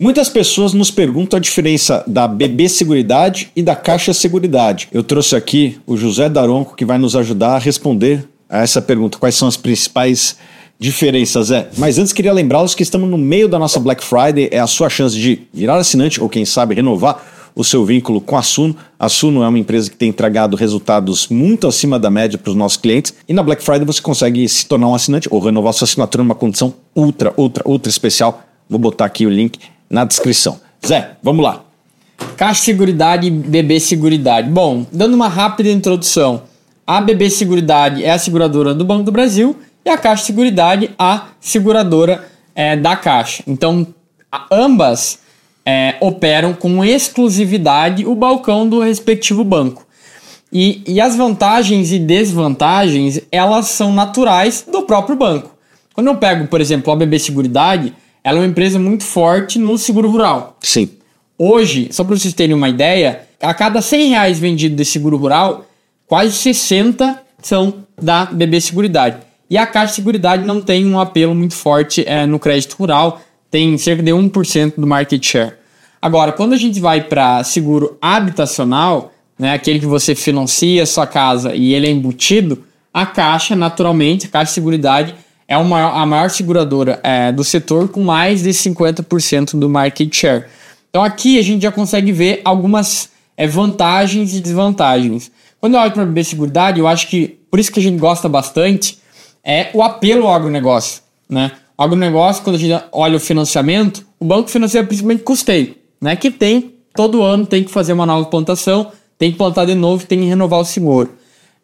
Muitas pessoas nos perguntam a diferença da BB Seguridade e da Caixa Seguridade. Eu trouxe aqui o José Daronco que vai nos ajudar a responder a essa pergunta. Quais são as principais diferenças? É, mas antes queria lembrá-los que estamos no meio da nossa Black Friday, é a sua chance de virar assinante ou quem sabe renovar o seu vínculo com a Suno. A Suno é uma empresa que tem entregado resultados muito acima da média para os nossos clientes. E na Black Friday você consegue se tornar um assinante ou renovar sua assinatura numa condição ultra, ultra, ultra especial. Vou botar aqui o link na descrição. Zé, vamos lá. Caixa Seguridade e BB Seguridade. Bom, dando uma rápida introdução, a BB Seguridade é a seguradora do Banco do Brasil e a Caixa Seguridade a seguradora é, da Caixa. Então, ambas é, operam com exclusividade o balcão do respectivo banco. E, e as vantagens e desvantagens, elas são naturais do próprio banco. Quando eu pego, por exemplo, a BB Seguridade, ela é uma empresa muito forte no seguro rural. Sim. Hoje, só para vocês terem uma ideia, a cada 100 reais vendido de seguro rural, quase 60 são da BB Seguridade. E a Caixa Seguridade não tem um apelo muito forte é, no crédito rural, tem cerca de 1% do market share. Agora, quando a gente vai para seguro habitacional, né, aquele que você financia a sua casa e ele é embutido, a Caixa, naturalmente, a Caixa Seguridade é uma, a maior seguradora é, do setor com mais de 50% do market share. Então aqui a gente já consegue ver algumas é, vantagens e desvantagens. Quando eu olho para a BB Seguridade, eu acho que por isso que a gente gosta bastante é o apelo ao agronegócio. Né? O agronegócio, quando a gente olha o financiamento, o banco financeiro é principalmente custeio, né? que tem, todo ano tem que fazer uma nova plantação, tem que plantar de novo, tem que renovar o seguro.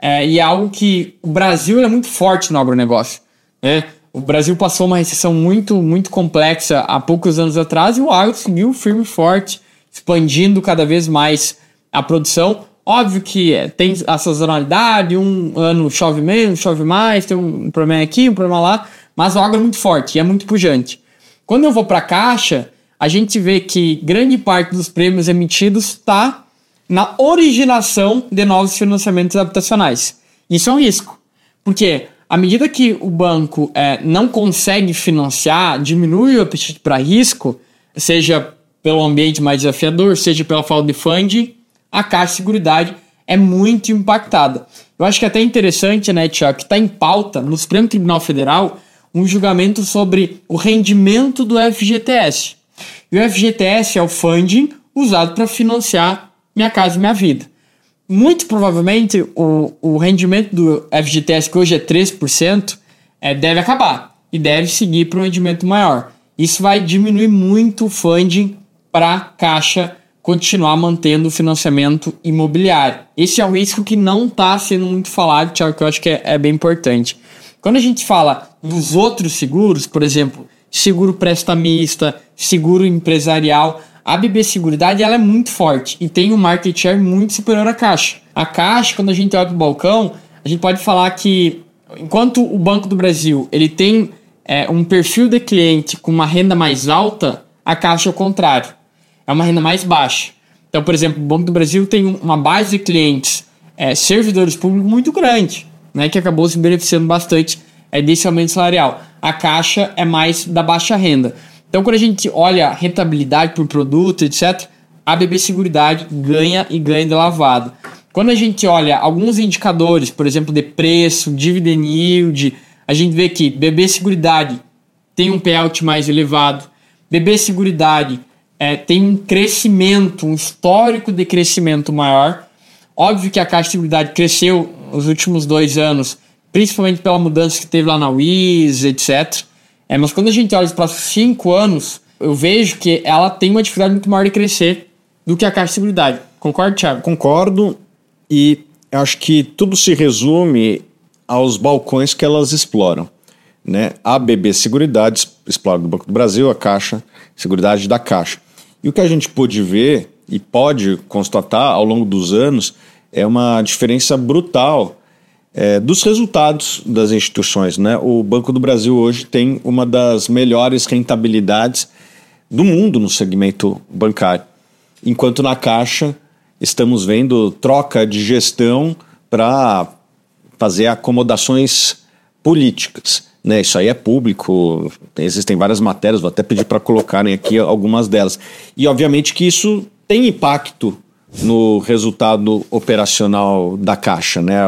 É, e é algo que o Brasil é muito forte no agronegócio. Né? O Brasil passou uma recessão muito, muito complexa há poucos anos atrás e o agro seguiu firme e forte, expandindo cada vez mais a produção. Óbvio que é, tem a sazonalidade, um ano chove menos, chove mais, tem um problema aqui, um problema lá, mas o agro é muito forte e é muito pujante. Quando eu vou para a caixa, a gente vê que grande parte dos prêmios emitidos está na originação de novos financiamentos habitacionais. Isso é um risco, porque à medida que o banco é, não consegue financiar, diminui o apetite para risco, seja pelo ambiente mais desafiador, seja pela falta de funding, a Caixa de Seguridade é muito impactada. Eu acho que é até interessante, né, Tiago, que está em pauta no Supremo Tribunal Federal um julgamento sobre o rendimento do FGTS. E o FGTS é o funding usado para financiar Minha Casa e Minha Vida muito provavelmente o, o rendimento do FGTS, que hoje é 3%, é, deve acabar e deve seguir para um rendimento maior. Isso vai diminuir muito o funding para a Caixa continuar mantendo o financiamento imobiliário. Esse é um risco que não está sendo muito falado, Thiago, que eu acho que é, é bem importante. Quando a gente fala dos outros seguros, por exemplo, seguro prestamista, seguro empresarial, a BB Seguridade ela é muito forte e tem um market share muito superior à Caixa. A Caixa, quando a gente olha para o balcão, a gente pode falar que enquanto o Banco do Brasil ele tem é, um perfil de cliente com uma renda mais alta, a Caixa é o contrário, é uma renda mais baixa. Então, por exemplo, o Banco do Brasil tem uma base de clientes é, servidores públicos muito grande, né, que acabou se beneficiando bastante é, desse aumento salarial. A Caixa é mais da baixa renda. Então, quando a gente olha rentabilidade por produto, etc., a BB Seguridade ganha e ganha de lavado. Quando a gente olha alguns indicadores, por exemplo, de preço, dividend yield, a gente vê que BB Seguridade tem um payout mais elevado, BB Seguridade é, tem um crescimento, um histórico de crescimento maior. Óbvio que a Caixa de Seguridade cresceu nos últimos dois anos, principalmente pela mudança que teve lá na Wiz, etc. É, mas quando a gente olha os próximos cinco anos, eu vejo que ela tem uma dificuldade muito maior de crescer do que a Caixa de Seguridade. Concorda, Thiago? Concordo e acho que tudo se resume aos balcões que elas exploram. Né? A BB Seguridade explora do Banco do Brasil, a Caixa Seguridade da Caixa. E o que a gente pôde ver e pode constatar ao longo dos anos é uma diferença brutal é, dos resultados das instituições. Né? O Banco do Brasil hoje tem uma das melhores rentabilidades do mundo no segmento bancário, enquanto na Caixa estamos vendo troca de gestão para fazer acomodações políticas. Né, isso aí é público, existem várias matérias, vou até pedir para colocarem aqui algumas delas. E obviamente que isso tem impacto no resultado operacional da caixa, né?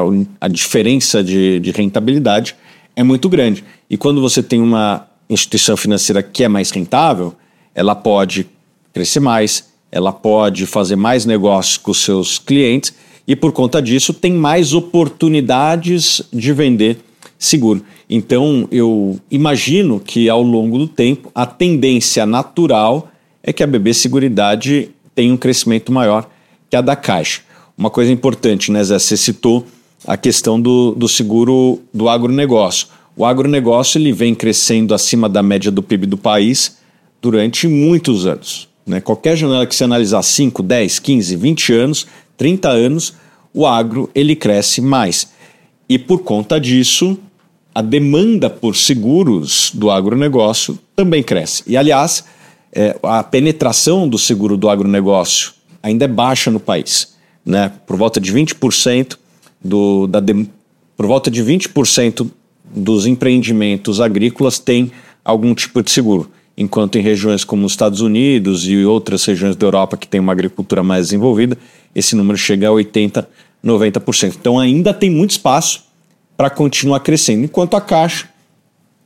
A diferença de, de rentabilidade é muito grande. E quando você tem uma instituição financeira que é mais rentável, ela pode crescer mais, ela pode fazer mais negócios com seus clientes e por conta disso tem mais oportunidades de vender seguro. Então eu imagino que ao longo do tempo a tendência natural é que a BB Seguridade tenha um crescimento maior que a da Caixa. Uma coisa importante, né, Zé? Você citou a questão do, do seguro do agronegócio. O agronegócio ele vem crescendo acima da média do PIB do país durante muitos anos. Né? Qualquer janela que você analisar 5, 10, 15, 20 anos, 30 anos, o agro ele cresce mais. E por conta disso, a demanda por seguros do agronegócio também cresce. E aliás, é, a penetração do seguro do agronegócio ainda é baixa no país. Né? Por volta de 20% do, da de, por volta de 20% dos empreendimentos agrícolas têm algum tipo de seguro, enquanto em regiões como os Estados Unidos e outras regiões da Europa que têm uma agricultura mais desenvolvida, esse número chega a 80, 90%. Então ainda tem muito espaço para continuar crescendo, enquanto a Caixa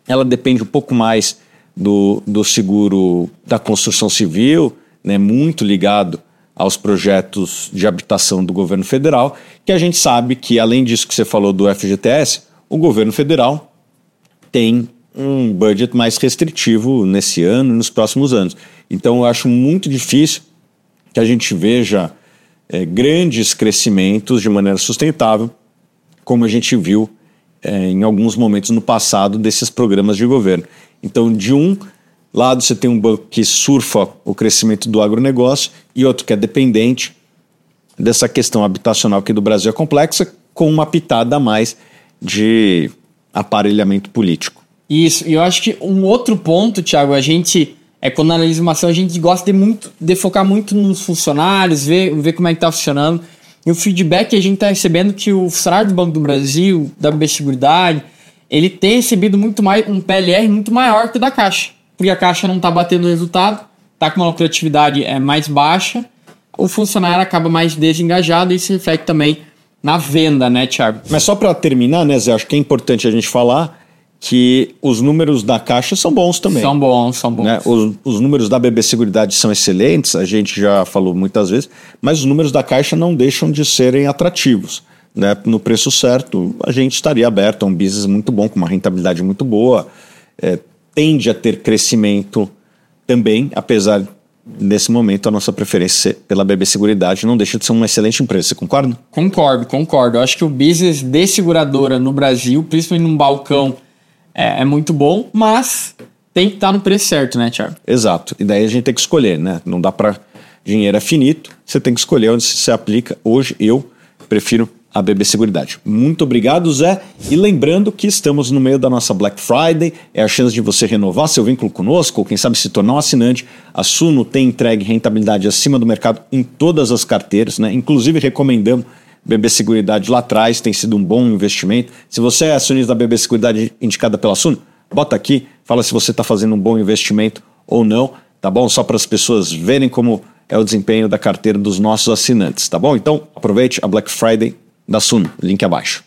ela depende um pouco mais do, do seguro da construção civil, né, muito ligado aos projetos de habitação do governo federal, que a gente sabe que, além disso que você falou do FGTS, o governo federal tem um budget mais restritivo nesse ano e nos próximos anos. Então, eu acho muito difícil que a gente veja é, grandes crescimentos de maneira sustentável, como a gente viu é, em alguns momentos no passado desses programas de governo. Então, de um lado você tem um banco que surfa o crescimento do agronegócio e outro que é dependente dessa questão habitacional aqui do Brasil é complexa, com uma pitada a mais de aparelhamento político. Isso, e eu acho que um outro ponto, Thiago, a gente é quando analisa uma ação, a gente gosta de, muito, de focar muito nos funcionários, ver, ver como é que está funcionando. E o feedback que a gente está recebendo que o funcionário do Banco do Brasil, da BB Seguridade, ele tem recebido muito mais um PLR muito maior que o da Caixa porque a caixa não está batendo o resultado, está com uma lucratividade é, mais baixa, o funcionário acaba mais desengajado e isso reflete também na venda, né, Thiago? Mas só para terminar, né, Zé, acho que é importante a gente falar que os números da Caixa são bons também. São bons, são bons. Né? Os, os, números da BB Seguridade são excelentes, a gente já falou muitas vezes, mas os números da Caixa não deixam de serem atrativos. Né? No preço certo, a gente estaria aberto a um business muito bom, com uma rentabilidade muito boa, é, tende a ter crescimento também, apesar nesse momento a nossa preferência pela BB Seguridade não deixa de ser uma excelente empresa. Você concorda? Concordo, concordo. Eu acho que o business de seguradora no Brasil, principalmente num balcão, é, é muito bom, mas tem que estar no preço certo, né, Thiago? Exato. E daí a gente tem que escolher, né? Não dá para dinheiro é finito, você tem que escolher onde se aplica. Hoje eu prefiro a BB Seguridade. Muito obrigado, Zé. E lembrando que estamos no meio da nossa Black Friday, é a chance de você renovar seu vínculo conosco, ou quem sabe se tornar um assinante. A Suno tem entregue rentabilidade acima do mercado em todas as carteiras, né? Inclusive recomendamos BB Seguridade lá atrás, tem sido um bom investimento. Se você é acionista da BB Seguridade indicada pela Suno, bota aqui, fala se você está fazendo um bom investimento ou não, tá bom? Só para as pessoas verem como é o desempenho da carteira dos nossos assinantes, tá bom? Então aproveite a Black Friday da Sun, link abaixo.